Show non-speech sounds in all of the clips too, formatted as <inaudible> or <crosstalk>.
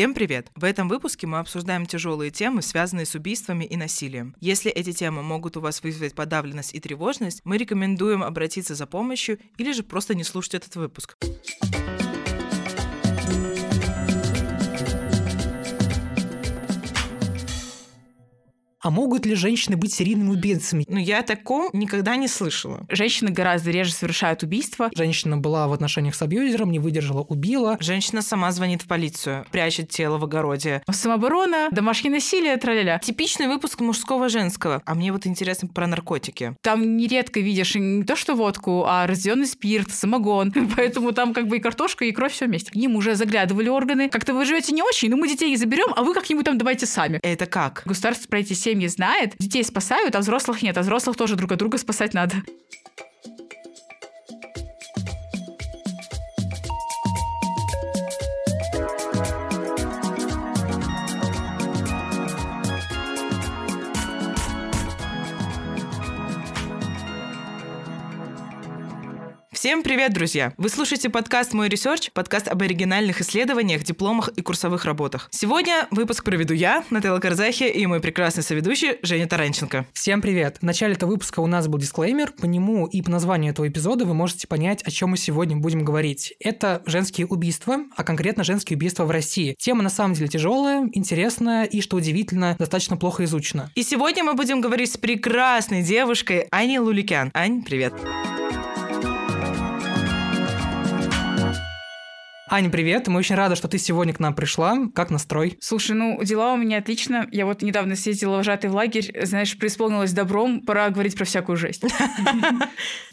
Всем привет! В этом выпуске мы обсуждаем тяжелые темы, связанные с убийствами и насилием. Если эти темы могут у вас вызвать подавленность и тревожность, мы рекомендуем обратиться за помощью или же просто не слушать этот выпуск. А могут ли женщины быть серийными убийцами? Ну, я такого никогда не слышала. Женщины гораздо реже совершают убийства. Женщина была в отношениях с абьюзером, не выдержала, убила. Женщина сама звонит в полицию, прячет тело в огороде. Самооборона, домашнее насилие, траля Типичный выпуск мужского-женского. А мне вот интересно про наркотики. Там нередко видишь не то что водку, а разъеденный спирт, самогон. <laughs> Поэтому там как бы и картошка, и кровь все вместе. К ним уже заглядывали органы. Как-то вы живете не очень, но мы детей заберем, а вы как-нибудь там давайте сами. Это как? Государство про эти семьи знает, детей спасают, а взрослых нет, а взрослых тоже друг от друга спасать надо. Всем привет, друзья! Вы слушаете подкаст «Мой ресерч», подкаст об оригинальных исследованиях, дипломах и курсовых работах. Сегодня выпуск проведу я, Нателла Карзахи, и мой прекрасный соведущий Женя Таранченко. Всем привет! В начале этого выпуска у нас был дисклеймер. По нему и по названию этого эпизода вы можете понять, о чем мы сегодня будем говорить. Это женские убийства, а конкретно женские убийства в России. Тема на самом деле тяжелая, интересная и, что удивительно, достаточно плохо изучена. И сегодня мы будем говорить с прекрасной девушкой Аней Луликян. Ань, привет! Привет! Аня, привет. Мы очень рады, что ты сегодня к нам пришла. Как настрой? Слушай, ну, дела у меня отлично. Я вот недавно съездила вожатый в лагерь, знаешь, преисполнилась добром, пора говорить про всякую жесть. <laughs>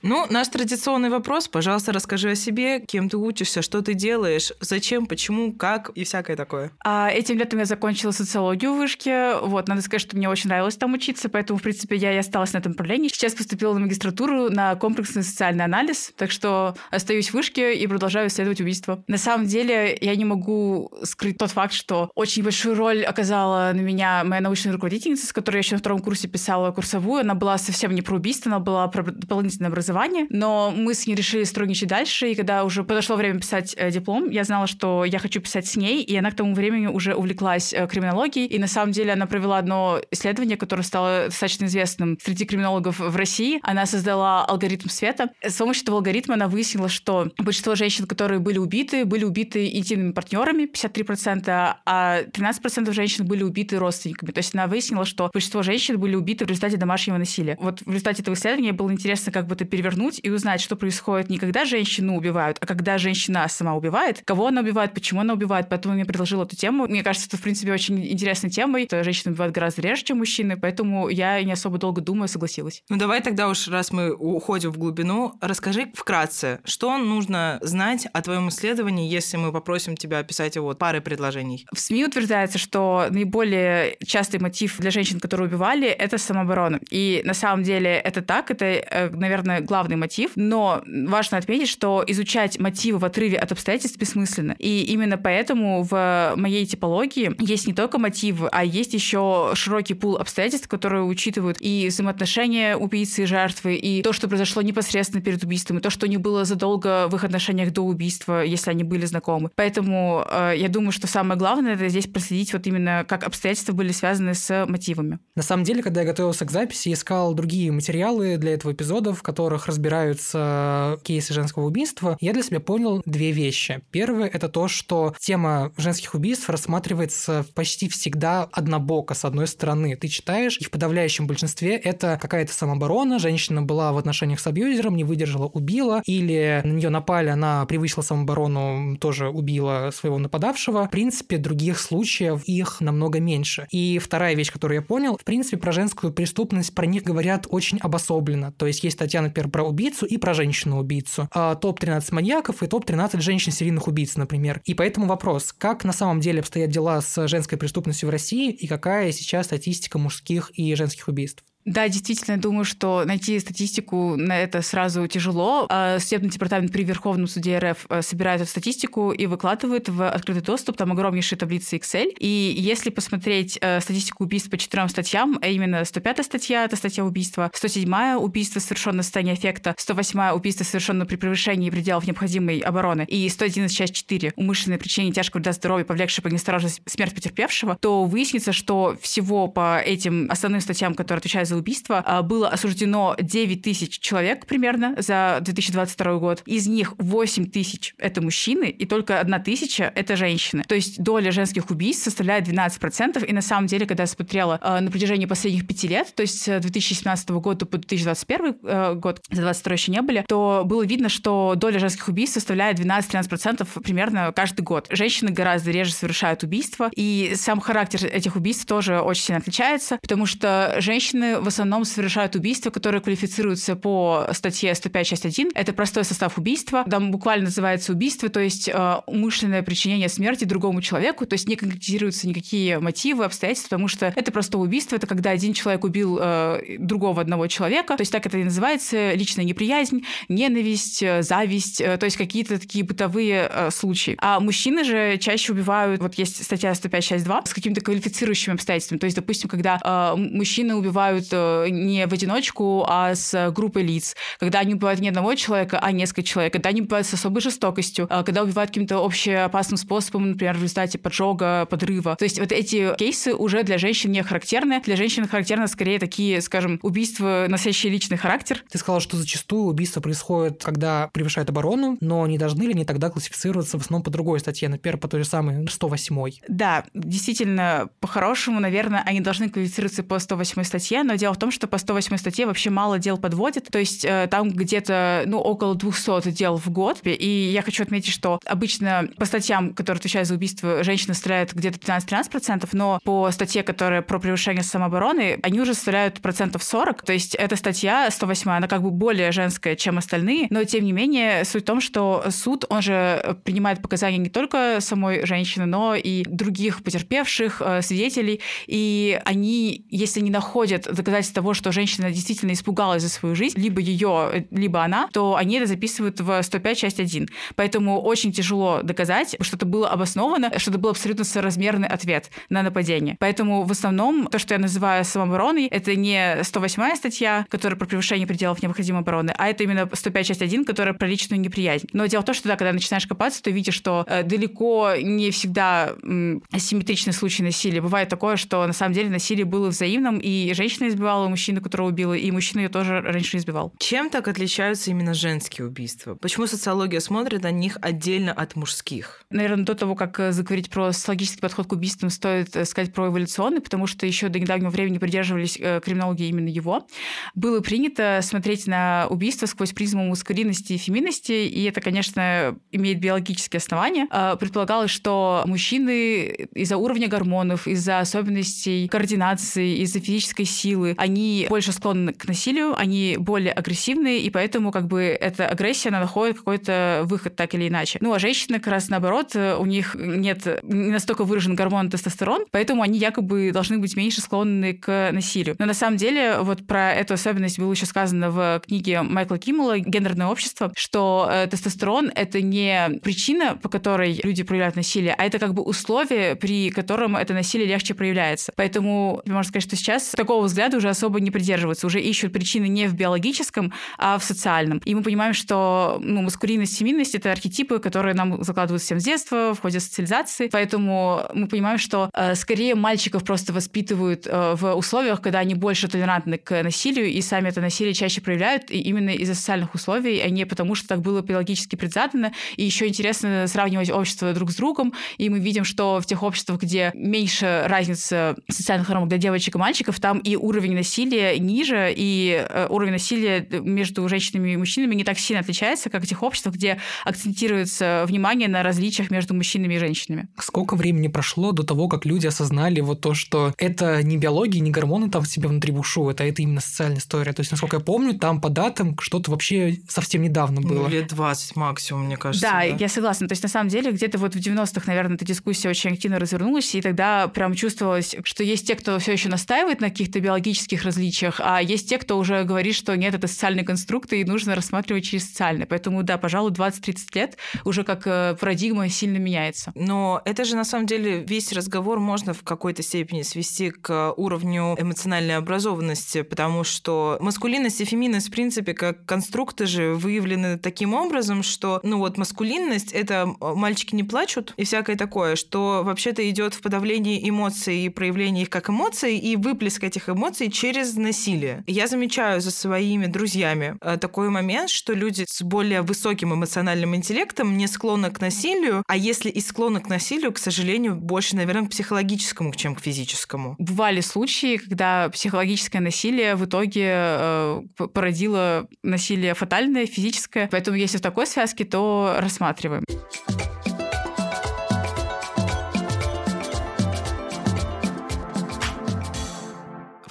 Ну, наш традиционный вопрос. Пожалуйста, расскажи о себе, кем ты учишься, что ты делаешь, зачем, почему, как и всякое такое. А этим летом я закончила социологию в вышке. Вот, надо сказать, что мне очень нравилось там учиться, поэтому, в принципе, я и осталась на этом направлении. Сейчас поступила на магистратуру на комплексный социальный анализ, так что остаюсь в вышке и продолжаю исследовать убийство. На самом деле я не могу скрыть тот факт, что очень большую роль оказала на меня моя научная руководительница, с которой я еще на втором курсе писала курсовую. Она была совсем не про убийство, она была про дополнительное образование. Но мы с ней решили строгничать дальше, и когда уже подошло время писать э, диплом, я знала, что я хочу писать с ней, и она к тому времени уже увлеклась э, криминологией. И на самом деле она провела одно исследование, которое стало достаточно известным среди криминологов в России. Она создала алгоритм света. С помощью этого алгоритма она выяснила, что большинство женщин, которые были убиты, были убиты интимными партнерами, 53%, а 13% женщин были убиты родственниками. То есть она выяснила, что большинство женщин были убиты в результате домашнего насилия. Вот в результате этого исследования было интересно как бы это перевернуть и узнать, что происходит не когда женщину убивают, а когда женщина сама убивает, кого она убивает, почему она убивает. Поэтому я предложила эту тему. Мне кажется, это, в принципе, очень интересной темой. Женщины убивают гораздо реже, чем мужчины, поэтому я не особо долго думаю, согласилась. Ну давай тогда уж, раз мы уходим в глубину, расскажи вкратце, что нужно знать о твоем исследовании, если мы попросим тебя описать его парой предложений. В СМИ утверждается, что наиболее частый мотив для женщин, которые убивали, это самооборона. И на самом деле это так, это, э, наверное, главный мотив. Но важно отметить, что изучать мотивы в отрыве от обстоятельств бессмысленно. И именно поэтому в моей типологии есть не только мотивы, а есть еще широкий пул обстоятельств, которые учитывают и взаимоотношения убийцы и жертвы, и то, что произошло непосредственно перед убийством, и то, что не было задолго в их отношениях до убийства, если они были знакомы. Поэтому э, я думаю, что самое главное это здесь проследить вот именно как обстоятельства были связаны с мотивами. На самом деле, когда я готовился к записи, искал другие материалы для этого эпизода, в которых разбираются кейсы женского убийства, я для себя понял две вещи. Первое — это то, что тема женских убийств рассматривается почти всегда однобоко, с одной стороны. Ты читаешь, и в подавляющем большинстве это какая-то самооборона, женщина была в отношениях с абьюзером, не выдержала, убила, или на нее напали, она превысила самооборону, тоже убила своего нападавшего. В принципе, других случаев их намного меньше. И вторая вещь, которую я понял, в принципе, про женскую преступность про них говорят очень обособленно. То есть есть статья, например, про убийцу и про женщину-убийцу. А топ-13 маньяков и топ-13 женщин-серийных убийц, например. И поэтому вопрос, как на самом деле обстоят дела с женской преступностью в России и какая сейчас статистика мужских и женских убийств? Да, действительно, думаю, что найти статистику на это сразу тяжело. А судебный департамент при Верховном суде РФ э, собирает эту статистику и выкладывает в открытый доступ. Там огромнейшие таблицы Excel. И если посмотреть э, статистику убийств по четырем статьям, а именно 105 статья — это статья убийства, 107 убийство совершенно в состоянии эффекта, 108 убийство совершенно при превышении пределов необходимой обороны и 111 часть 4 умышленное причинение тяжкого вреда здоровью, повлекшее по неосторожности смерть потерпевшего, то выяснится, что всего по этим основным статьям, которые отвечают за убийство, а, было осуждено 9 тысяч человек примерно за 2022 год. Из них 8 тысяч — это мужчины, и только 1 тысяча — это женщины. То есть доля женских убийств составляет 12%, и на самом деле, когда я смотрела э, на протяжении последних пяти лет, то есть с 2017 года по 2021 э, год, за 22 еще не были, то было видно, что доля женских убийств составляет 12-13% примерно каждый год. Женщины гораздо реже совершают убийства, и сам характер этих убийств тоже очень сильно отличается, потому что женщины в основном совершают убийства, которые квалифицируются по статье 105 часть 1. Это простой состав убийства. Там буквально называется убийство, то есть э, умышленное причинение смерти другому человеку, то есть не конкретируются никакие мотивы, обстоятельства, потому что это простое убийство, это когда один человек убил э, другого одного человека, то есть так это и называется, личная неприязнь, ненависть, э, зависть, э, то есть какие-то такие бытовые э, случаи. А мужчины же чаще убивают, вот есть статья 105 часть 2, с какими-то квалифицирующими обстоятельствами, то есть, допустим, когда э, мужчины убивают не в одиночку, а с группой лиц, когда они убивают не одного человека, а несколько человек, когда они убивают с особой жестокостью, э, когда убивают каким-то общеопасным способом, например, в результате поджога, подрыва. То есть вот эти кейсы уже для женщин не характерны. Для женщин характерны скорее такие, скажем, убийства, носящие личный характер. Ты сказала, что зачастую убийства происходят, когда превышают оборону, но не должны ли они тогда классифицироваться в основном по другой статье, например, по той же самой 108? Да, действительно, по-хорошему, наверное, они должны квалифицироваться по 108 статье, но дело в том, что по 108 статье вообще мало дел подводит, то есть э, там где-то, ну, около 200 дел в год, и я хочу отметить, что обычно по статьям, которые отвечают за убийство, женщины стреляют где-то 15-13%, но по статье, которая про превышение самообороны, они уже составляют процентов 40, то есть эта статья 108, она как бы более женская, чем остальные, но тем не менее суть в том, что суд, он же принимает показания не только самой женщины, но и других потерпевших, э, свидетелей, и они, если не находят доказательств того, что женщина действительно испугалась за свою жизнь, либо ее, либо она, то они это записывают в 105 часть 1. Поэтому очень тяжело доказать, что это было обосновано, что это был абсолютно соразмерный ответ на нападение. Поэтому в основном то, что я называю самообороной, это не 108 статья, которая про превышение пределов необходимой обороны, а это именно 105 часть 1, которая про личную неприязнь. Но дело в том, что да, когда начинаешь копаться, то видишь, что э, далеко не всегда м, асимметричный случай насилия. Бывает такое, что на самом деле насилие было взаимным, и женщина избивала мужчину, которого убила, и мужчина ее тоже раньше избивал. Чем так отличаются именно женские убийства? Почему социология смотрит на них отдельно от мужских? Наверное, до того, как э, заговорить про социологический подход к убийствам, стоит э, сказать про эволюционный, потому что еще до недавнего времени придерживались э, криминологи именно его. Было принято смотреть на убийство сквозь призму маскулинности и феминности, и это, конечно, имеет биологические основания. А, предполагалось, что мужчины из-за уровня гормонов, из-за особенностей координации, из-за физической силы, они больше склонны к насилию, они более агрессивные, и поэтому как бы эта агрессия, она находит какой-то выход так или иначе. Ну, а женщины как раз наоборот, у них нет не настолько выражен гормон тестостерон, поэтому они якобы должны быть меньше склонны к насилию. Но на самом деле вот про эту особенность было еще сказано в книге Майкла Киммела «Гендерное общество», что э, тестостерон — это не причина, по которой люди проявляют насилие, а это как бы условие, при котором это насилие легче проявляется. Поэтому можно сказать, что сейчас такого взгляда уже особо не придерживаются, уже ищут причины не в биологическом, а в социальном. И мы понимаем, что ну, маскулинность, феминность — это архетипы, которые нам закладывают всем с детства в ходе социализации. Поэтому мы понимаем, что э, скорее мальчиков просто воспитывают э, в условиях, когда они больше толерантны к насилию, и сами это насилие чаще проявляют и именно из-за социальных условий, а не потому, что так было биологически предзадано. И еще интересно сравнивать общество друг с другом, и мы видим, что в тех обществах, где меньше разница социальных норм для девочек и мальчиков, там и уровень насилия ниже, и э, уровень насилия между женщинами и мужчинами не так сильно отличается, как в тех обществах, где акцентируется внимание на различиях между мужчинами и женщинами. Сколько времени прошло до того, как люди осознали вот то, что это не биология, не гормоны там в себе внутри бушуют, а это именно социальная история. То есть, насколько я помню, там по датам что-то вообще совсем недавно было. Ну, лет 20 максимум, мне кажется. Да, да, я согласна. То есть, на самом деле, где-то вот в 90-х, наверное, эта дискуссия очень активно развернулась, и тогда прям чувствовалось, что есть те, кто все еще настаивает на каких-то биологических биологических различиях, а есть те, кто уже говорит, что нет, это социальные конструкты, и нужно рассматривать через социальные. Поэтому, да, пожалуй, 20-30 лет уже как э, парадигма сильно меняется. Но это же на самом деле весь разговор можно в какой-то степени свести к уровню эмоциональной образованности, потому что маскулинность и феминность, в принципе, как конструкты же выявлены таким образом, что, ну вот, маскулинность — это мальчики не плачут и всякое такое, что вообще-то идет в подавлении эмоций и проявлении их как эмоций и выплеск этих эмоций через насилие. Я замечаю за своими друзьями э, такой момент, что люди с более высоким эмоциональным интеллектом не склонны к насилию, а если и склонны к насилию, к сожалению, больше, наверное, к психологическому, чем к физическому. Бывали случаи, когда психологическое насилие в итоге э, породило насилие фатальное, физическое. Поэтому если в такой связке, то рассматриваем.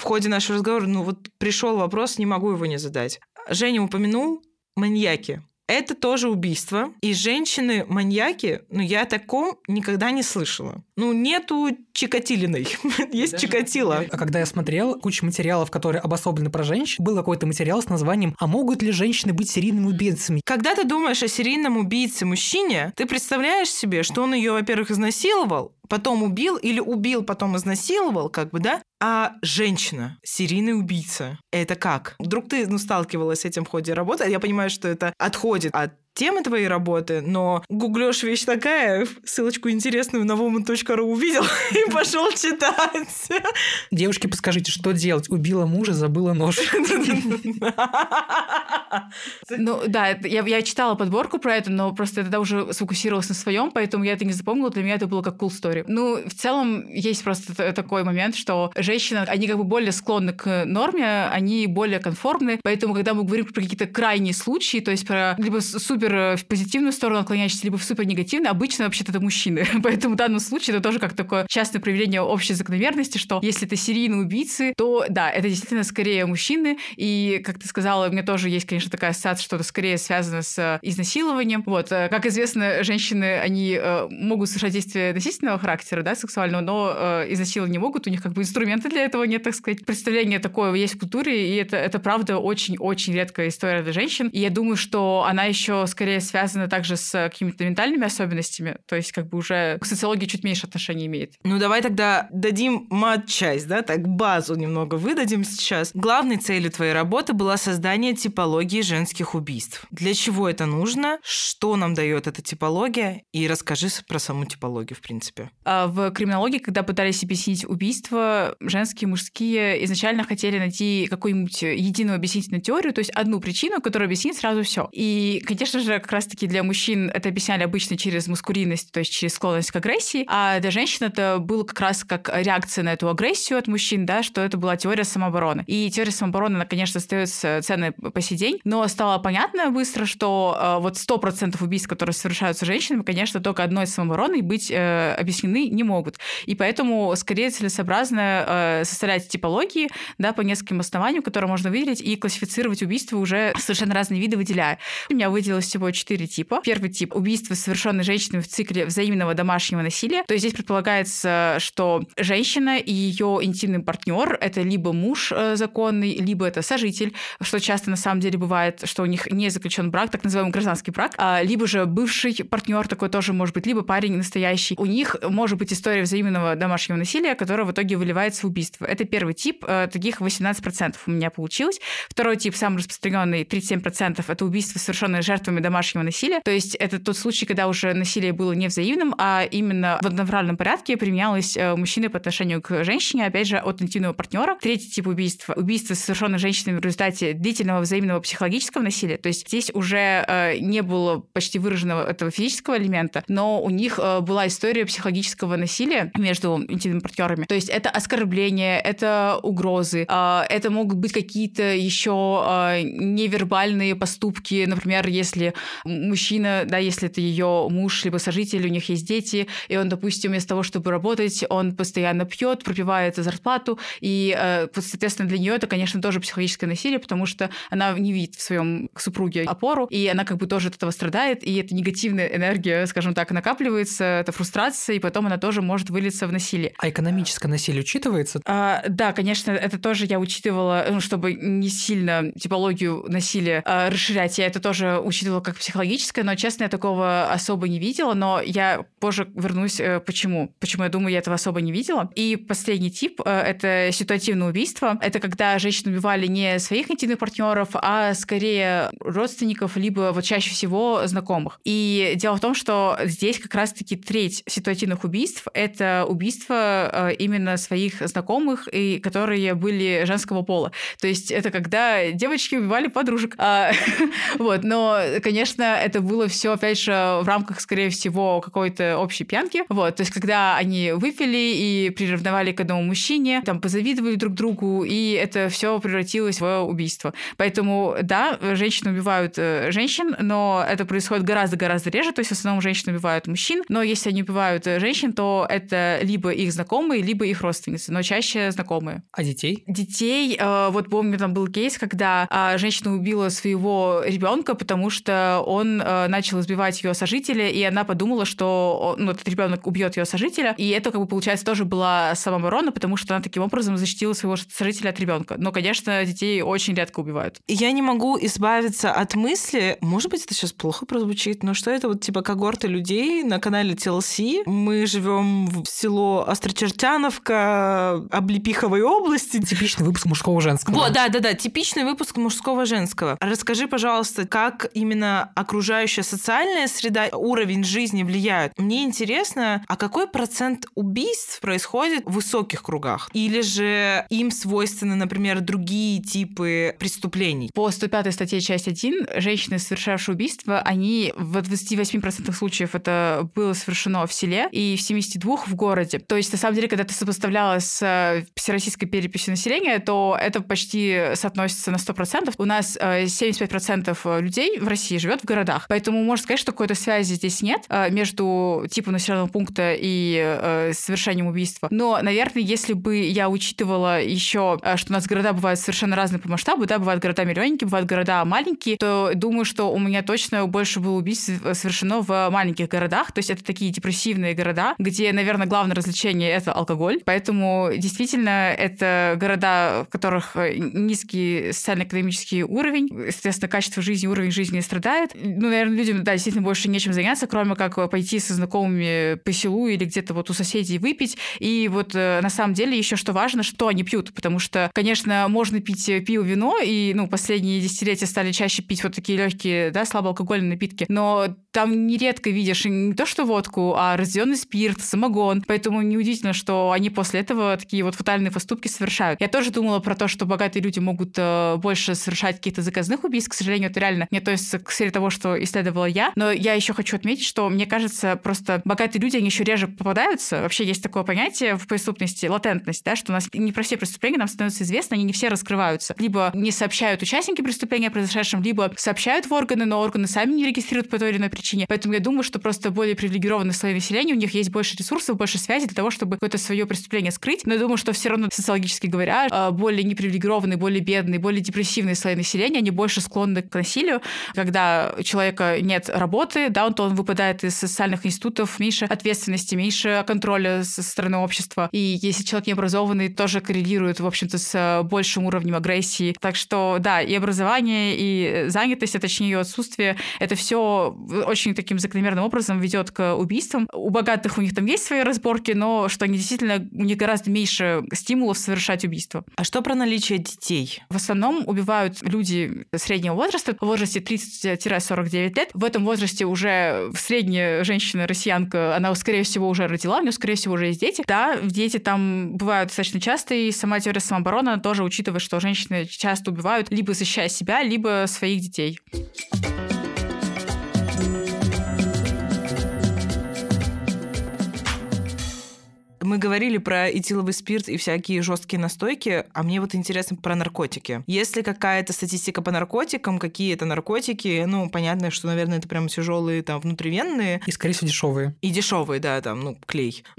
Ходе нашего разговора, ну вот пришел вопрос, не могу его не задать. Женя упомянул маньяки. Это тоже убийство. И женщины-маньяки, ну, я о таком никогда не слышала. Ну, нету Чикатилиной. <laughs> Есть Даже... Чикатило. А когда я смотрел кучу материалов, которые обособлены про женщин, был какой-то материал с названием «А могут ли женщины быть серийными убийцами?» Когда ты думаешь о серийном убийце-мужчине, ты представляешь себе, что он ее, во-первых, изнасиловал, потом убил или убил, потом изнасиловал, как бы, да? А женщина, серийный убийца, это как? Вдруг ты ну, сталкивалась с этим в ходе работы? Я понимаю, что это отходит от темы твоей работы, но гуглёшь вещь такая, ссылочку интересную на woman.ru увидел <laughs> и пошел читать. Девушки, подскажите, что делать? Убила мужа, забыла нож. <laughs> <laughs> Ну да, я, я читала подборку про это, но просто я тогда уже сфокусировалась на своем, поэтому я это не запомнила. Для меня это было как cool story. Ну, в целом, есть просто такой момент, что женщины, они как бы более склонны к норме, они более конформны, поэтому, когда мы говорим про какие-то крайние случаи, то есть про либо супер э, в позитивную сторону отклоняющийся, либо в супер негативную, обычно вообще-то это мужчины. <laughs> Поэтому в данном случае это тоже как такое частное проявление общей закономерности, что если это серийные убийцы, то да, это действительно скорее мужчины. И, как ты сказала, у меня тоже есть, конечно, такая ассоциация, что это скорее связано с э, изнасилованием. Вот, э, как известно, женщины, они могут совершать действия насильственного характера, да, сексуального, но изнасиловать не могут, у них как бы инструменты для этого нет, так сказать. Представление такое есть в культуре, и это, это правда очень-очень редкая история для женщин. И я думаю, что она еще скорее связано также с какими-то ментальными особенностями, то есть как бы уже к социологии чуть меньше отношения имеет. Ну давай тогда дадим мат-часть, да, так базу немного выдадим сейчас. Главной целью твоей работы была создание типологии женских убийств. Для чего это нужно? Что нам дает эта типология? И расскажи про саму типологию, в принципе. А в криминологии, когда пытались объяснить убийства, женские, мужские, изначально хотели найти какую-нибудь единую объяснительную теорию, то есть одну причину, которая объяснит сразу все. И, конечно же, как раз-таки для мужчин это объясняли обычно через маскулинность, то есть через склонность к агрессии, а для женщин это было как раз как реакция на эту агрессию от мужчин, да, что это была теория самообороны. И теория самообороны, она, конечно, остается ценной по сей день, но стало понятно быстро, что э, вот 100% убийств, которые совершаются женщинами, конечно, только одной самообороной быть э, объяснены не могут. И поэтому скорее целесообразно э, составлять типологии, да, по нескольким основаниям, которые можно выделить, и классифицировать убийства уже совершенно разные виды выделяя. У меня выделилось всего четыре типа. Первый тип — убийство, совершенное женщиной в цикле взаимного домашнего насилия. То есть здесь предполагается, что женщина и ее интимный партнер — это либо муж э, законный, либо это сожитель, что часто на самом деле бывает, что у них не заключен брак, так называемый гражданский брак, а, либо же бывший партнер такой тоже может быть, либо парень настоящий. У них может быть история взаимного домашнего насилия, которая в итоге выливается в убийство. Это первый тип, э, таких 18% у меня получилось. Второй тип, самый распространенный, 37%, это убийство, совершенное жертвами домашнего насилия. То есть это тот случай, когда уже насилие было не взаимным, а именно в одноправном порядке применялось э, мужчиной по отношению к женщине, опять же, от интимного партнера. Третий тип убийства — убийство, совершенное женщинами в результате длительного взаимного психологического насилия. То есть здесь уже э, не было почти выраженного этого физического элемента, но у них э, была история психологического насилия между интимными партнерами. То есть это оскорбление, это угрозы, это могут быть какие-то еще невербальные поступки, например, если мужчина, да, если это ее муж, либо сожитель, у них есть дети, и он, допустим, вместо того, чтобы работать, он постоянно пьет, пропивает зарплату, и, э, соответственно, для нее это, конечно, тоже психологическое насилие, потому что она не видит в своем супруге опору, и она как бы тоже от этого страдает, и эта негативная энергия, скажем так, накапливается, это фрустрация, и потом она тоже может вылиться в насилие. А экономическое насилие учитывается? А, да, конечно, это тоже я учитывала, ну, чтобы не сильно типологию насилия а, расширять, я это тоже учитывала как психологическое, но, честно, я такого особо не видела, но я позже вернусь, э, почему. Почему я думаю, я этого особо не видела. И последний тип э, — это ситуативное убийство. Это когда женщины убивали не своих интимных партнеров, а скорее родственников, либо вот чаще всего знакомых. И дело в том, что здесь как раз-таки треть ситуативных убийств — это убийства э, именно своих знакомых, и которые были женского пола. То есть это когда девочки убивали подружек. А, <laughs> вот, но, конечно, это было все, опять же, в рамках, скорее всего, какой-то общей пьянки. Вот, то есть когда они выпили и приревновали к одному мужчине, там позавидовали друг другу, и это все превратилось в убийство. Поэтому, да, женщины убивают э, женщин, но это происходит гораздо-гораздо реже, то есть в основном женщины убивают мужчин, но если они убивают э, женщин, то это либо их знакомые, либо их родственницы, но чаще знакомые. А детей? Детей, э, вот помню, там был кейс, когда а, женщина убила своего ребенка, потому что он начал избивать ее сожителя, и она подумала, что ну, этот ребенок убьет ее сожителя, и это, как бы, получается, тоже была самооборона, потому что она таким образом защитила своего сожителя от ребенка. Но, конечно, детей очень редко убивают. Я не могу избавиться от мысли, может быть, это сейчас плохо прозвучит, но что это вот типа когорты людей на канале TLC. Мы живем в село Острочертяновка Облепиховой области. Типичный выпуск мужского-женского. Вот, да, да, да, типичный выпуск мужского-женского. Расскажи, пожалуйста, как именно окружающая социальная среда, уровень жизни влияют. Мне интересно, а какой процент убийств происходит в высоких кругах? Или же им свойственны, например, другие типы преступлений? По 105 статье часть 1 женщины, совершавшие убийство, они в 28% случаев это было совершено в селе и в 72 в городе. То есть, на самом деле, когда ты сопоставляла с э, всероссийской переписью населения, то это почти соотносится на 100%. У нас 75% э, людей в России живет в городах. Поэтому можно сказать, что какой-то связи здесь нет э, между типом населенного пункта и совершением убийства. Но, наверное, если бы я учитывала еще, что у нас города бывают совершенно разные по масштабу, да, бывают города-миллионники, бывают города маленькие, то думаю, что у меня точно больше было убийств совершено в маленьких городах. То есть это такие депрессивные города, где, наверное, главное развлечение — это алкоголь. Поэтому действительно это города, в которых низкий социально-экономический уровень, естественно, качество жизни, уровень жизни страдает. Ну, наверное, людям, да, действительно больше нечем заняться, кроме как пойти со знакомыми по селу или где-то вот у соседей выпить. И вот э, на самом деле еще что важно, что они пьют, потому что, конечно, можно пить пиво, вино, и, ну, последние десятилетия стали чаще пить вот такие легкие, да, слабоалкогольные напитки, но там нередко видишь не то что водку, а разведенный спирт, самогон. Поэтому неудивительно, что они после этого такие вот фатальные поступки совершают. Я тоже думала про то, что богатые люди могут э, больше совершать каких-то заказных убийств. К сожалению, это реально не относится к сфере того, что исследовала я. Но я еще хочу отметить, что мне кажется, просто богатые люди, они еще реже попадаются. Вообще есть такое понятие в преступности, латентность, да, что у нас не про все преступления нам становится известно, они не все раскрываются. Либо не сообщают участники преступления о произошедшем, либо сообщают в органы, но органы сами не регистрируют по той или иной причине. Поэтому я думаю, что просто более привилегированные слои населения, у них есть больше ресурсов, больше связи для того, чтобы какое-то свое преступление скрыть. Но я думаю, что все равно социологически говоря, а, более непривилегированные, более бедные, более депрессивные слои населения, они больше склонны к насилию. Когда у человека нет работы, да, он, то он выпадает из социальных институтов, меньше ответственности, меньше контроля со стороны общества. И если человек необразованный, тоже коррелирует, в общем-то, с большим уровнем агрессии. Так что, да, и образование, и занятость, а точнее ее отсутствие, это все очень таким закономерным образом ведет к убийствам. У богатых у них там есть свои разборки, но что они действительно, у них гораздо меньше стимулов совершать убийство. А что про наличие детей? В основном убивают люди среднего возраста, в возрасте 30-49 лет. В этом возрасте уже средняя женщина-россиянка, она, скорее всего, уже родила, у нее, скорее всего, уже есть дети. Да, дети там бывают достаточно часто, и сама теория самообороны тоже учитывает, что женщины часто убивают, либо защищая себя, либо своих детей. Мы говорили про этиловый спирт и всякие жесткие настойки, а мне вот интересно про наркотики. Есть ли какая-то статистика по наркотикам, какие это наркотики? Ну, понятно, что, наверное, это прям тяжелые там внутривенные. И, скорее всего, дешевые. И дешевые, да, там, ну, клей. <laughs>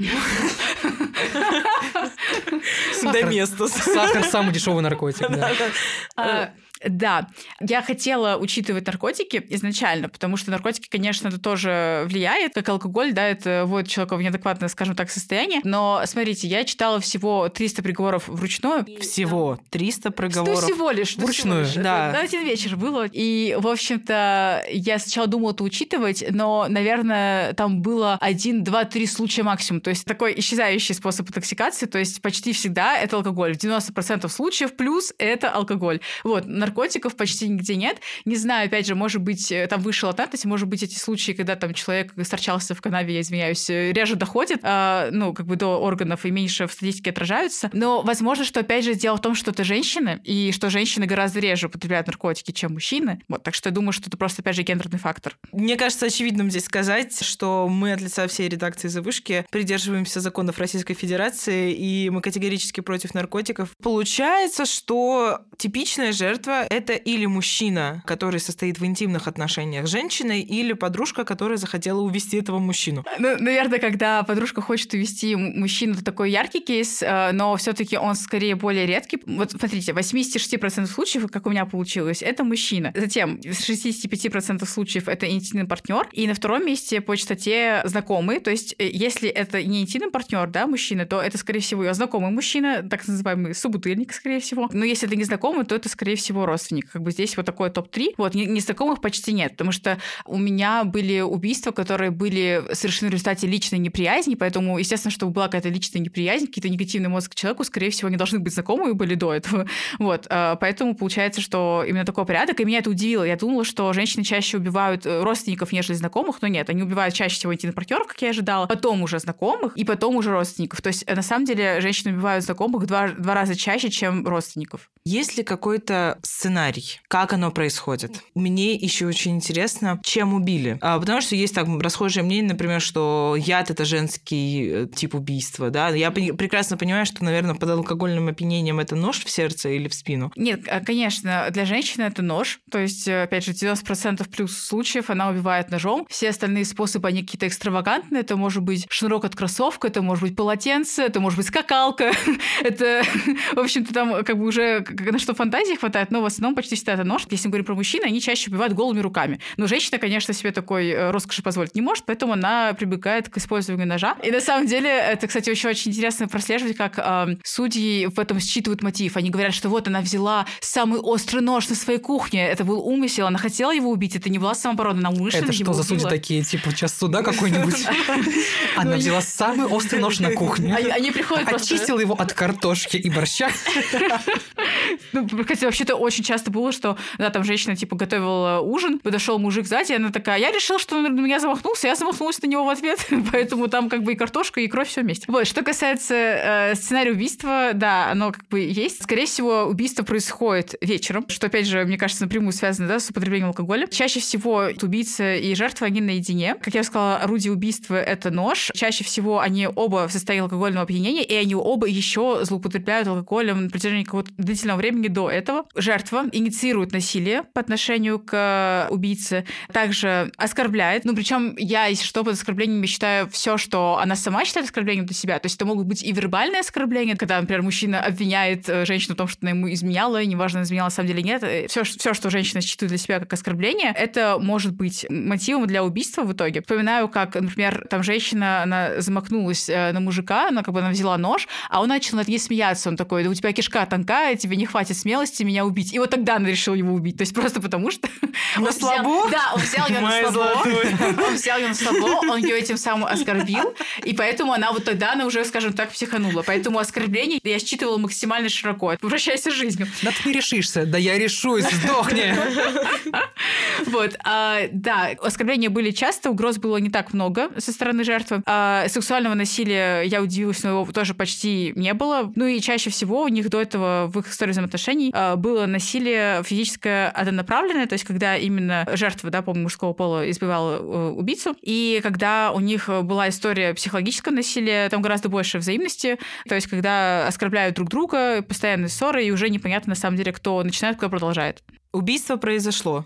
До места. Сахар <laughs> самый дешевый наркотик, да. Да, я хотела учитывать наркотики изначально, потому что наркотики, конечно, это тоже влияет, как алкоголь, да, это вводит человека в неадекватное, скажем так, состояние. Но смотрите, я читала всего 300 приговоров вручную. Всего 300 приговоров. Что всего лишь. Вручную, всего лишь. да. На один вечер было. И, в общем-то, я сначала думала это учитывать, но, наверное, там было один, два, три случая максимум. То есть такой исчезающий способ интоксикации, то есть почти всегда это алкоголь. В 90% случаев плюс это алкоголь. Вот, наркотиков почти нигде нет. Не знаю, опять же, может быть, э, там вышел латентность, может быть, эти случаи, когда там человек сторчался в канаве, я извиняюсь, э, реже доходит, э, ну, как бы до органов и меньше в статистике отражаются. Но возможно, что, опять же, дело в том, что это женщины, и что женщины гораздо реже употребляют наркотики, чем мужчины. Вот, так что я думаю, что это просто, опять же, гендерный фактор. Мне кажется очевидным здесь сказать, что мы от лица всей редакции «Завышки» придерживаемся законов Российской Федерации, и мы категорически против наркотиков. Получается, что типичная жертва — это или мужчина, который состоит в интимных отношениях с женщиной, или подружка, которая захотела увести этого мужчину. Ну, наверное, когда подружка хочет увести мужчину, это такой яркий кейс, э, но все таки он скорее более редкий. Вот смотрите, 86% случаев, как у меня получилось, это мужчина. Затем 65% случаев это интимный партнер. И на втором месте по частоте знакомый. То есть, э, если это не интимный партнер, да, мужчина, то это, скорее всего, его знакомый мужчина, так называемый собутыльник, скорее всего. Но если это не знакомый, то это, скорее всего, родственник. Как бы здесь вот такой топ-3. Вот, незнакомых почти нет, потому что у меня были убийства, которые были совершены в результате личной неприязни, поэтому, естественно, чтобы была какая-то личная неприязнь, какие-то негативные эмоции к человеку, скорее всего, они должны быть знакомые были до этого. <laughs> Вот, а, поэтому получается, что именно такой порядок, и меня это удивило. Я думала, что женщины чаще убивают э, родственников, нежели знакомых, но нет, они убивают чаще всего партнеров, как я ожидала, потом уже знакомых, и потом уже родственников. То есть, э, на самом деле, женщины убивают знакомых два, два раза чаще, чем родственников. Есть ли какой-то сценарий? Как оно происходит? Мне еще очень интересно, чем убили. А, потому что есть так расхожее мнение, например, что яд это женский э, тип убийства. Да? Я прекрасно понимаю, что, наверное, под алкогольным опьянением это нож в сердце или в спину. Нет, а, конечно, для женщины это нож. То есть, э, опять же, 90% плюс случаев она убивает ножом. Все остальные способы, они какие-то экстравагантные. Это может быть шнурок от кроссовка, это может быть полотенце, это может быть скакалка. <laughs> это, <laughs> в общем-то, там как бы уже на что фантазии хватает, но в основном почти всегда это нож. Если мы говорим про мужчин, они чаще убивают голыми руками. Но женщина, конечно, себе такой э, роскоши позволить не может, поэтому она прибегает к использованию ножа. И на самом деле, это, кстати, еще очень интересно прослеживать, как э, судьи в этом считывают мотив. Они говорят, что вот она взяла самый острый нож на своей кухне, это был умысел, она хотела его убить, это не была самооборона, она умышленно Это что за судьи такие, типа час суда какой-нибудь? <laughs> <laughs> Она ну, взяла самый острый нож на кухне. Они приходят Очистила его от картошки и борща. <laughs> Ну, кстати, вообще-то очень часто было, что, да, там женщина, типа, готовила ужин, подошел мужик сзади, и она такая, я решила, что он на меня замахнулся, я замахнулась на него в ответ, <laughs> поэтому там как бы и картошка, и кровь все вместе. Вот, что касается э, сценария убийства, да, оно как бы есть. Скорее всего, убийство происходит вечером, что, опять же, мне кажется, напрямую связано, да, с употреблением алкоголя. Чаще всего убийца и жертва, они наедине. Как я сказала, орудие убийства — это нож. Чаще всего они оба в состоянии алкогольного опьянения, и они оба еще злоупотребляют алкоголем на протяжении какого-то длительного времени до этого. Жертва инициирует насилие по отношению к убийце, также оскорбляет. Ну, причем я, если что, под оскорблениями считаю все, что она сама считает оскорблением для себя. То есть это могут быть и вербальные оскорбления, когда, например, мужчина обвиняет э, женщину в том, что она ему изменяла, и неважно, изменяла на самом деле нет. Все, все, что женщина считает для себя как оскорбление, это может быть мотивом для убийства в итоге. Вспоминаю, как, например, там женщина, она замахнулась э, на мужика, она как бы она взяла нож, а он начал над ней смеяться. Он такой, да у тебя кишка тонкая, тебе не хватит смелости меня убить. И вот тогда она решила его убить. То есть просто потому что... На слабо? Да, он взял ее <laughs> на слабо. Он взял ее на слабо, он ее этим самым оскорбил. И поэтому она вот тогда, она уже, скажем так, психанула. Поэтому оскорбление я считывала максимально широко. Прощайся с жизнью. Да ты не решишься. Да я решусь, сдохни. <laughs> Вот, а, да, оскорбления были часто, угроз было не так много со стороны жертвы. А, сексуального насилия, я удивилась, но его тоже почти не было. Ну и чаще всего у них до этого в их истории взаимоотношений а, было насилие насилие физическое однонаправленное, то есть когда именно жертва, да, по мужского пола избивала э, убийцу, и когда у них была история психологического насилия, там гораздо больше взаимности, то есть когда оскорбляют друг друга, постоянные ссоры, и уже непонятно на самом деле, кто начинает, кто продолжает. Убийство произошло.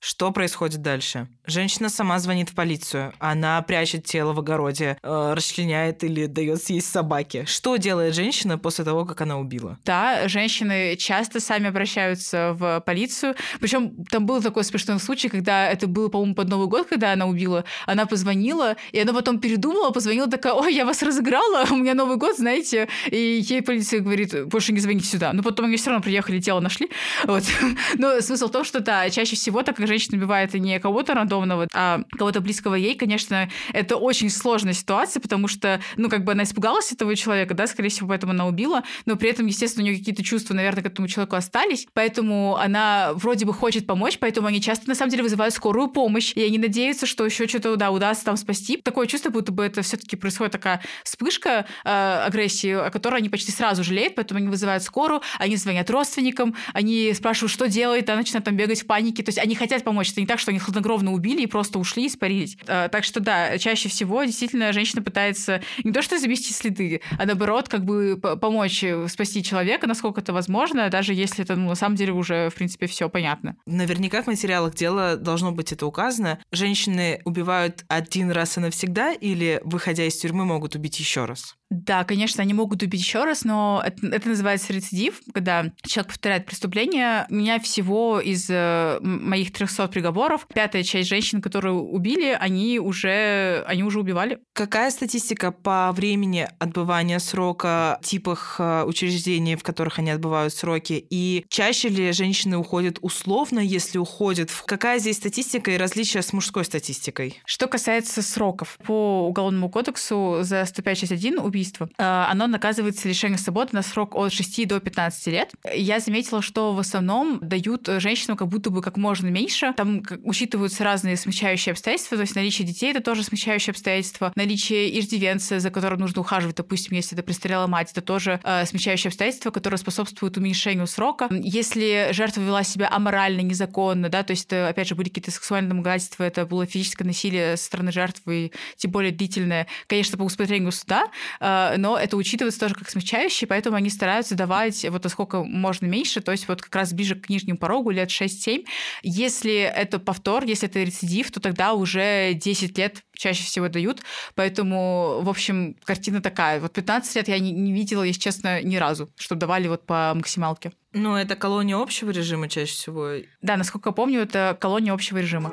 Что происходит дальше? Женщина сама звонит в полицию. Она прячет тело в огороде, э, расчленяет или дает съесть собаке. Что делает женщина после того, как она убила? Да, женщины часто сами обращаются в полицию. Причем там был такой смешной случай, когда это было, по-моему, под Новый год, когда она убила. Она позвонила, и она потом передумала, позвонила такая, ой, я вас разыграла, <laughs> у меня Новый год, знаете. И ей полиция говорит, больше не звоните сюда. Но потом они все равно приехали, тело нашли. Вот. <laughs> Но смысл в том, что да, чаще всего, так женщина убивает не кого-то рандомного, а кого-то близкого ей, конечно, это очень сложная ситуация, потому что, ну, как бы она испугалась этого человека, да, скорее всего, поэтому она убила, но при этом, естественно, у нее какие-то чувства, наверное, к этому человеку остались, поэтому она вроде бы хочет помочь, поэтому они часто, на самом деле, вызывают скорую помощь, и они надеются, что еще что-то, да, удастся там спасти. Такое чувство, будто бы это все-таки происходит такая вспышка э, агрессии, о которой они почти сразу жалеют, поэтому они вызывают скорую, они звонят родственникам, они спрашивают, что делает, она начинает там бегать в панике, то есть они хотят помочь, это не так, что они хладнокровно убили и просто ушли и испарились. А, так что да, чаще всего действительно женщина пытается не то что замести следы, а наоборот как бы помочь э, спасти человека, насколько это возможно, даже если это ну, на самом деле уже в принципе все понятно. Наверняка в материалах дела должно быть это указано. Женщины убивают один раз и навсегда или, выходя из тюрьмы, могут убить еще раз? Да, конечно, они могут убить еще раз, но это, это называется рецидив, когда человек повторяет преступление. У меня всего из э, моих 300 приговоров пятая часть женщин, которые убили, они уже, они уже убивали. Какая статистика по времени отбывания срока, типах э, учреждений, в которых они отбывают сроки? И чаще ли женщины уходят условно, если уходят? Какая здесь статистика и различия с мужской статистикой? Что касается сроков, по Уголовному кодексу за 105 часть 1 убийство убийство, э, оно наказывается лишением свободы на срок от 6 до 15 лет. Я заметила, что в основном дают женщинам как будто бы как можно меньше. Там учитываются разные смягчающие обстоятельства, то есть наличие детей — это тоже смягчающее обстоятельство, наличие иждивенца, за которым нужно ухаживать, допустим, если это престарелая мать, это тоже э, смягчающее обстоятельство, которое способствует уменьшению срока. Если жертва вела себя аморально, незаконно, да, то есть это, опять же, были какие-то сексуальные домогательства, это было физическое насилие со стороны жертвы, тем более длительное, конечно, по усмотрению суда, Э, но это учитывается тоже как смягчающий, поэтому они стараются давать вот насколько можно меньше, то есть вот как раз ближе к нижнему порогу, лет 6-7. Если это повтор, если это рецидив, то тогда уже 10 лет чаще всего дают, поэтому, в общем, картина такая. Вот 15 лет я не, не видела, если честно, ни разу, чтобы давали вот по максималке. Ну, это колония общего режима чаще всего. Да, насколько помню, это колония общего режима.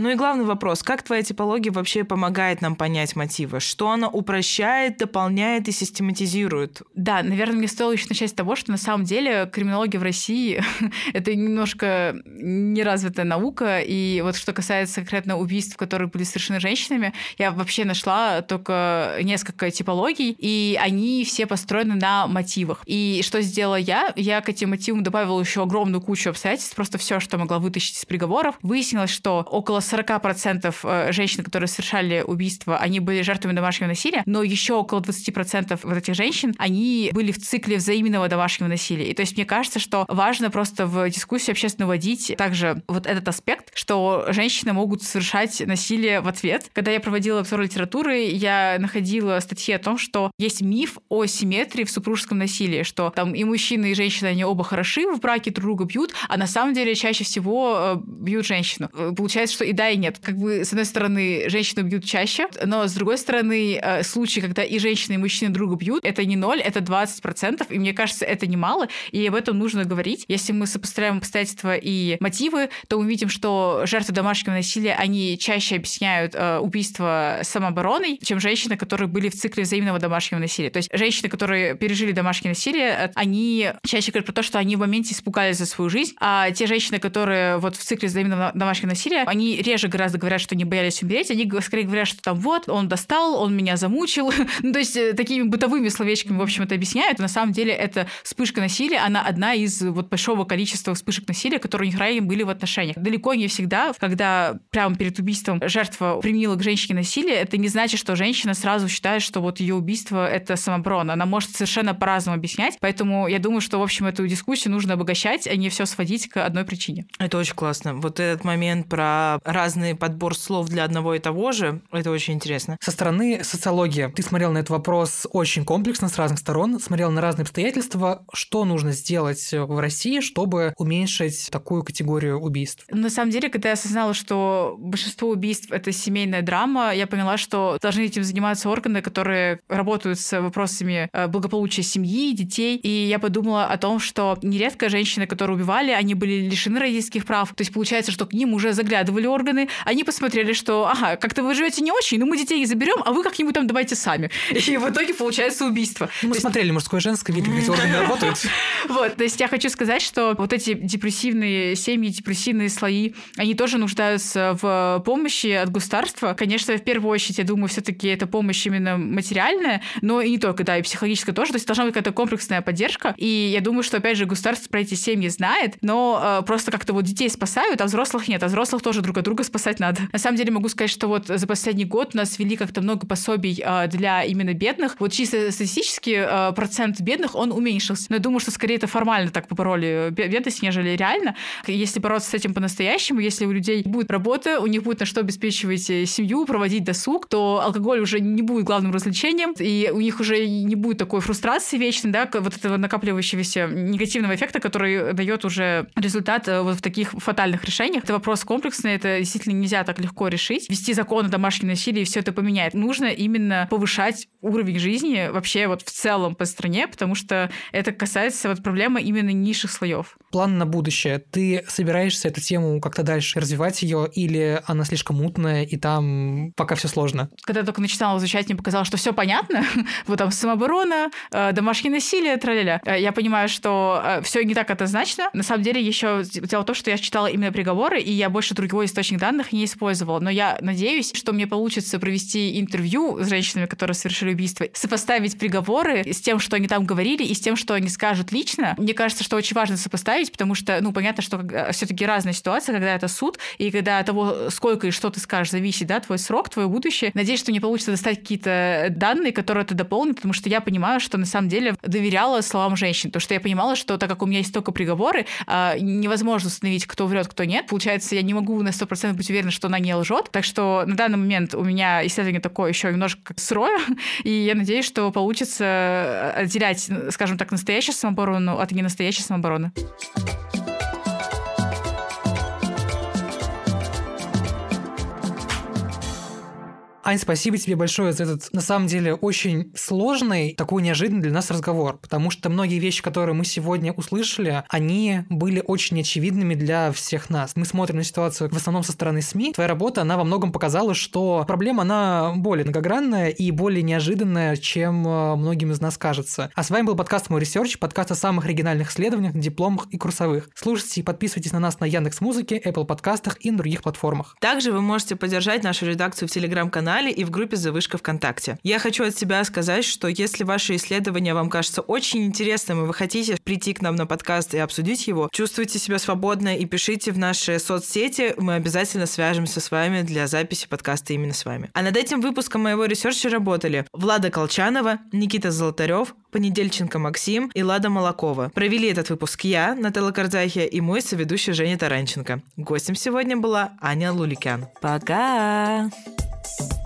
Ну и главный вопрос, как твоя типология вообще помогает нам понять мотивы? Что она упрощает, дополняет и систематизирует? Да, наверное, мне стоило еще начать с того, что на самом деле криминология в России <laughs> — это немножко неразвитая наука, и вот что касается конкретно убийств, которые были совершены женщинами, я вообще нашла только несколько типологий, и они все построены на мотивах. И что сделала я? Я к этим мотивам добавила еще огромную кучу обстоятельств, просто все, что могла вытащить из приговоров. Выяснилось, что около 40% э, женщин, которые совершали убийство, они были жертвами домашнего насилия, но еще около 20% вот этих женщин, они были в цикле взаимного домашнего насилия. И то есть мне кажется, что важно просто в дискуссию общественно вводить также вот этот аспект, что женщины могут совершать насилие в ответ. Когда я проводила обзор литературы, я находила статьи о том, что есть миф о симметрии в супружеском насилии, что там и мужчины, и женщины, они оба хороши в браке, друг друга бьют, а на самом деле чаще всего э, бьют женщину. Э, получается, что и да, и нет. Как бы, с одной стороны, женщины бьют чаще, но с другой стороны, э, случаи, когда и женщины, и мужчины друга бьют, это не ноль, это 20%, и мне кажется, это немало, и об этом нужно говорить. Если мы сопоставляем обстоятельства и мотивы, то мы видим, что жертвы домашнего насилия, они чаще объясняют э, убийство самообороной, чем женщины, которые были в цикле взаимного домашнего насилия. То есть женщины, которые пережили домашнее насилие, э, они чаще говорят про то, что они в моменте испугались за свою жизнь, а те женщины, которые вот в цикле взаимного домашнего насилия, они реже гораздо говорят, что не боялись умереть, они скорее говорят, что там вот, он достал, он меня замучил. <laughs> ну, то есть э, такими бытовыми словечками, в общем, это объясняют. На самом деле это вспышка насилия, она одна из вот большого количества вспышек насилия, которые у них ранее были в отношениях. Далеко не всегда, когда прямо перед убийством жертва применила к женщине насилие, это не значит, что женщина сразу считает, что вот ее убийство — это самооборона. Она может совершенно по-разному объяснять. Поэтому я думаю, что, в общем, эту дискуссию нужно обогащать, а не все сводить к одной причине. Это очень классно. Вот этот момент про разный подбор слов для одного и того же, это очень интересно. Со стороны социологии ты смотрел на этот вопрос очень комплексно, с разных сторон, смотрел на разные обстоятельства. Что нужно сделать в России, чтобы уменьшить такую категорию убийств? На самом деле, когда я осознала, что большинство убийств — это семейная драма, я поняла, что должны этим заниматься органы, которые работают с вопросами э, благополучия семьи, детей. И я подумала о том, что нередко женщины, которые убивали, они были лишены родительских прав. То есть получается, что к ним уже заглядывали органы, они посмотрели, что, ага, как-то вы живете не очень, но мы детей заберем, а вы как-нибудь там давайте сами. <laughs> И в итоге получается убийство. Мы То смотрели мужское и женское, видели, эти <laughs> органы работают. <laughs> Вот, то есть я хочу сказать, что вот эти депрессивные семьи, депрессивные слои, они тоже нуждаются в помощи от государства. Конечно, в первую очередь, я думаю, все-таки это помощь именно материальная, но и не только, да, и психологическая тоже. То есть должна быть какая-то комплексная поддержка. И я думаю, что, опять же, государство про эти семьи знает, но э, просто как-то вот детей спасают, а взрослых нет. А взрослых тоже друг от друга спасать надо. На самом деле могу сказать, что вот за последний год у нас ввели как-то много пособий э, для именно бедных. Вот чисто статистически э, процент бедных, он уменьшился. Но я думаю, что скорее это формально так побороли бедность, нежели реально. Если бороться с этим по-настоящему, если у людей будет работа, у них будет на что обеспечивать э, семью, проводить досуг, то алкоголь уже не будет главным развлечением, и у них уже не будет такой фрустрации вечной, да, вот этого накапливающегося негативного эффекта, который дает уже результат э, вот в таких фатальных решениях. Это вопрос комплексный, это действительно нельзя так легко решить. Вести закон о домашнем насилии все это поменяет. Нужно именно повышать уровень жизни вообще вот в целом по стране, потому что это касается вот проблемы именно низших слоев. План на будущее. Ты собираешься эту тему как-то дальше развивать ее, или она слишком мутная, и там пока все сложно? Когда я только начинала изучать, мне показалось, что все понятно. <laughs> вот там самооборона, э, домашнее насилие, траля э, Я понимаю, что э, все не так однозначно. На самом деле, еще дело в том, что я читала именно приговоры, и я больше другого источника данных не использовала. Но я надеюсь, что мне получится провести интервью с женщинами, которые совершили убийство, сопоставить приговоры с тем, что они там говорили, и с тем, что они скажут лично. Мне кажется, что очень важно сопоставить, потому что, ну, понятно, что все-таки разная ситуация, когда это суд, и когда от того, сколько и что ты скажешь, зависит, да, твой срок, твое будущее. Надеюсь, что мне получится достать какие-то данные, которые это дополнят, потому что я понимаю, что на самом деле доверяла словам женщин, потому что я понимала, что так как у меня есть только приговоры, а, невозможно установить, кто врет, кто нет. Получается, я не могу на 100% быть уверена, что она не лжет. Так что на данный момент у меня исследование такое еще немножко сырое, <laughs> и я надеюсь, что получится отделять, скажем так, настоящую самооборону от ненастоящей самообороны. Ань, спасибо тебе большое за этот, на самом деле, очень сложный, такой неожиданный для нас разговор, потому что многие вещи, которые мы сегодня услышали, они были очень очевидными для всех нас. Мы смотрим на ситуацию в основном со стороны СМИ. Твоя работа, она во многом показала, что проблема, она более многогранная и более неожиданная, чем э, многим из нас кажется. А с вами был подкаст «Мой ресерч», подкаст о самых оригинальных исследованиях, дипломах и курсовых. Слушайте и подписывайтесь на нас на Яндекс Музыке, Apple подкастах и на других платформах. Также вы можете поддержать нашу редакцию в Телеграм-канале канале и в группе «Завышка ВКонтакте». Я хочу от себя сказать, что если ваше исследование вам кажется очень интересным, и вы хотите прийти к нам на подкаст и обсудить его, чувствуйте себя свободно и пишите в наши соцсети. Мы обязательно свяжемся с вами для записи подкаста именно с вами. А над этим выпуском моего ресерча работали Влада Колчанова, Никита Золотарев, Понедельченко Максим и Лада Молокова. Провели этот выпуск я, Наталья Карзахия, и мой соведущий Женя Таранченко. Гостем сегодня была Аня Луликян. Пока! Thank you